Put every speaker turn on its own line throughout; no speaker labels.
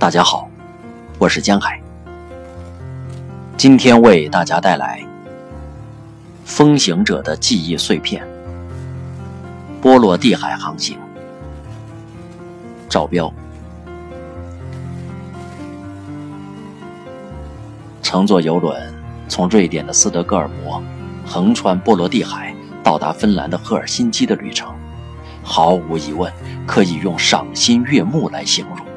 大家好，我是江海。今天为大家带来《风行者的记忆碎片》——波罗的海航行。赵标乘坐游轮从瑞典的斯德哥尔摩横穿波罗的海，到达芬兰的赫尔辛基的旅程，毫无疑问可以用赏心悦目来形容。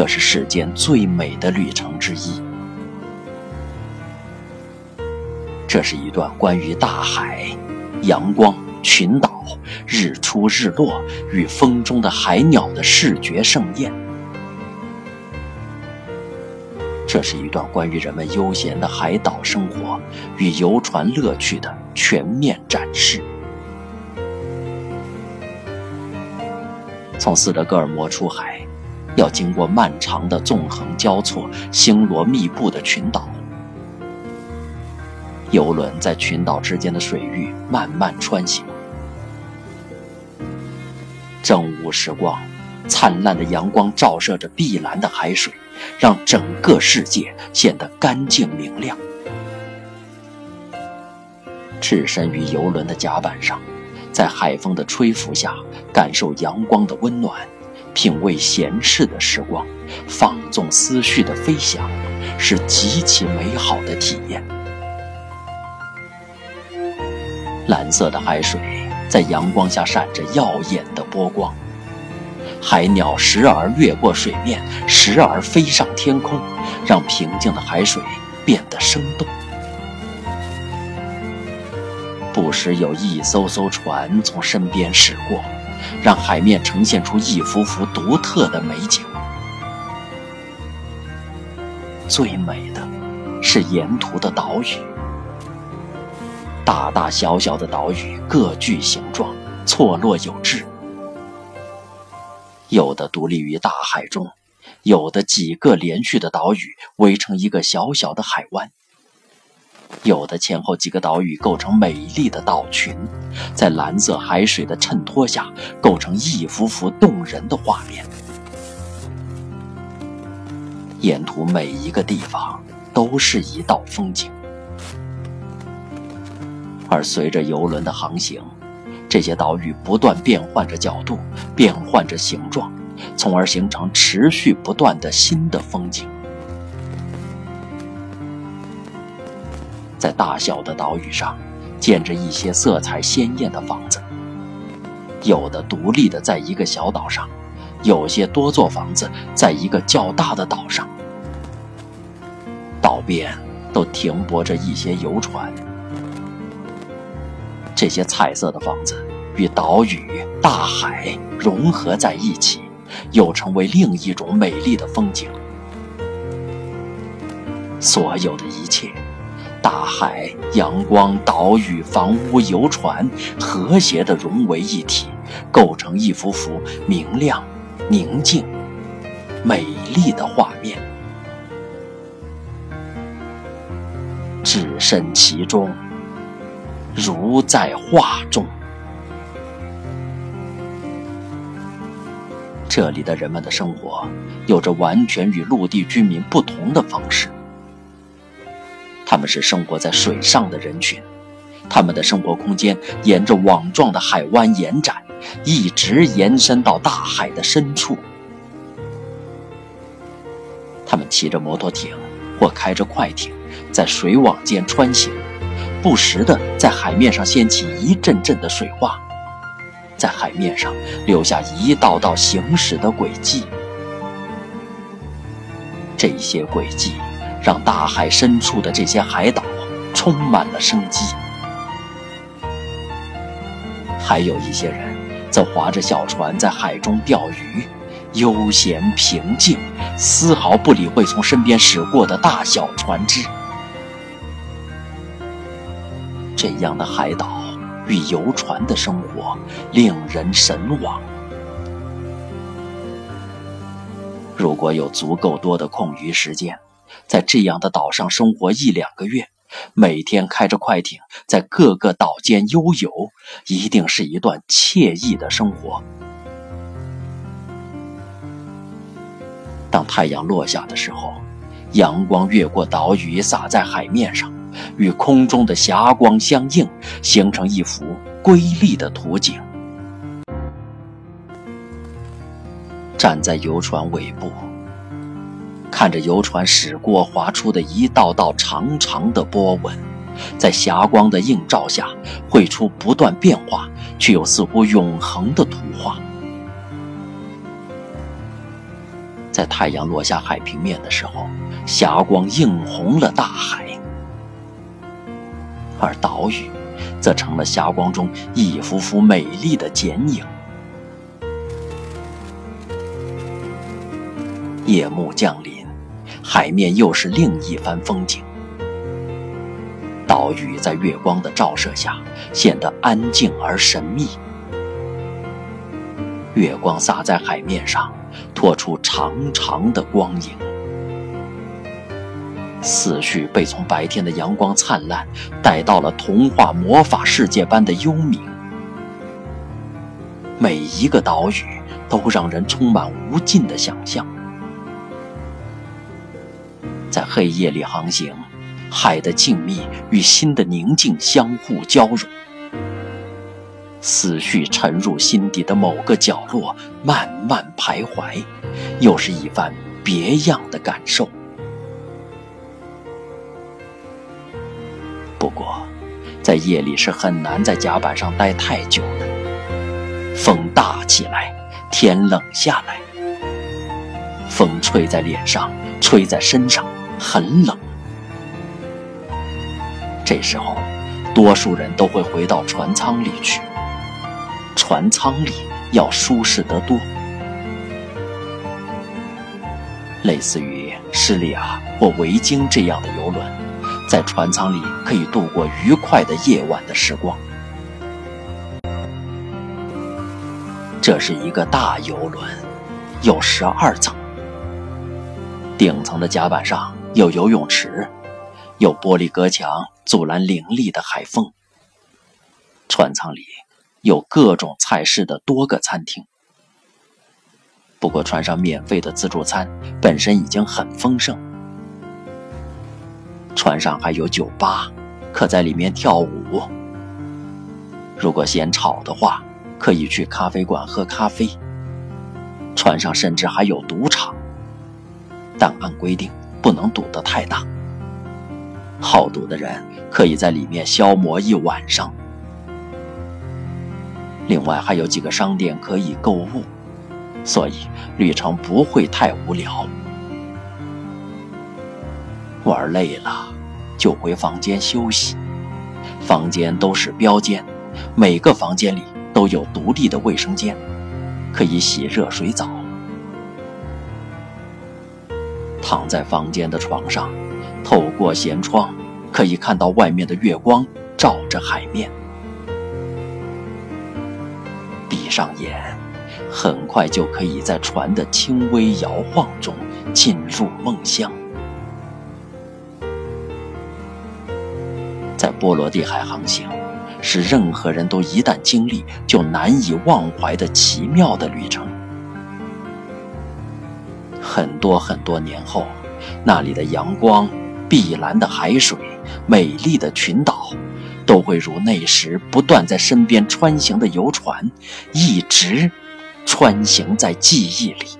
这是世间最美的旅程之一。这是一段关于大海、阳光、群岛、日出日落与风中的海鸟的视觉盛宴。这是一段关于人们悠闲的海岛生活与游船乐趣的全面展示。从斯德哥尔摩出海。要经过漫长的纵横交错、星罗密布的群岛，游轮在群岛之间的水域慢慢穿行。正午时光，灿烂的阳光照射着碧蓝的海水，让整个世界显得干净明亮。置身于游轮的甲板上，在海风的吹拂下，感受阳光的温暖。品味闲适的时光，放纵思绪的飞翔，是极其美好的体验。蓝色的海水在阳光下闪着耀眼的波光，海鸟时而掠过水面，时而飞上天空，让平静的海水变得生动。不时有一艘艘船从身边驶过。让海面呈现出一幅幅独特的美景。最美的，是沿途的岛屿，大大小小的岛屿各具形状，错落有致。有的独立于大海中，有的几个连续的岛屿围成一个小小的海湾。有的前后几个岛屿构成美丽的岛群，在蓝色海水的衬托下，构成一幅幅动人的画面。沿途每一个地方都是一道风景，而随着游轮的航行，这些岛屿不断变换着角度，变换着形状，从而形成持续不断的新的风景。在大小的岛屿上，建着一些色彩鲜艳的房子。有的独立的在一个小岛上，有些多座房子在一个较大的岛上。岛边都停泊着一些游船。这些彩色的房子与岛屿、大海融合在一起，又成为另一种美丽的风景。所有的一切。大海、阳光、岛屿、房屋、游船，和谐地融为一体，构成一幅幅明亮、宁静、美丽的画面。置身其中，如在画中。这里的人们的生活，有着完全与陆地居民不同的方式。他们是生活在水上的人群，他们的生活空间沿着网状的海湾延展，一直延伸到大海的深处。他们骑着摩托艇或开着快艇，在水网间穿行，不时地在海面上掀起一阵阵的水花，在海面上留下一道道行驶的轨迹。这些轨迹。让大海深处的这些海岛充满了生机。还有一些人则划着小船在海中钓鱼，悠闲平静，丝毫不理会从身边驶过的大小船只。这样的海岛与游船的生活令人神往。如果有足够多的空余时间，在这样的岛上生活一两个月，每天开着快艇在各个岛间悠游，一定是一段惬意的生活。当太阳落下的时候，阳光越过岛屿洒在海面上，与空中的霞光相映，形成一幅瑰丽的图景。站在游船尾部，看着游船驶过划出的一道道长长的波纹，在霞光的映照下，绘出不断变化却又似乎永恒的图画。在太阳落下海平面的时候，霞光映红了大海，而岛屿则成了霞光中一幅幅美丽的剪影。夜幕降临，海面又是另一番风景。岛屿在月光的照射下显得安静而神秘，月光洒在海面上。拖出长长的光影，思绪被从白天的阳光灿烂带到了童话魔法世界般的幽冥。每一个岛屿都让人充满无尽的想象。在黑夜里航行，海的静谧与心的宁静相互交融。思绪沉入心底的某个角落，慢慢徘徊，又是一番别样的感受。不过，在夜里是很难在甲板上待太久的。风大起来，天冷下来，风吹在脸上，吹在身上，很冷。这时候，多数人都会回到船舱里去。船舱里要舒适得多，类似于施利亚或维京这样的游轮，在船舱里可以度过愉快的夜晚的时光。这是一个大游轮，有十二层，顶层的甲板上有游泳池，有玻璃隔墙阻拦凌厉的海风。船舱里。有各种菜式的多个餐厅，不过船上免费的自助餐本身已经很丰盛。船上还有酒吧，可在里面跳舞。如果嫌吵的话，可以去咖啡馆喝咖啡。船上甚至还有赌场，但按规定不能赌得太大。好赌的人可以在里面消磨一晚上。另外还有几个商店可以购物，所以旅程不会太无聊。玩累了就回房间休息，房间都是标间，每个房间里都有独立的卫生间，可以洗热水澡。躺在房间的床上，透过舷窗可以看到外面的月光照着海面。闭上眼，很快就可以在船的轻微摇晃中进入梦乡。在波罗的海航行，是任何人都一旦经历就难以忘怀的奇妙的旅程。很多很多年后，那里的阳光、碧蓝的海水、美丽的群岛。都会如那时不断在身边穿行的游船，一直穿行在记忆里。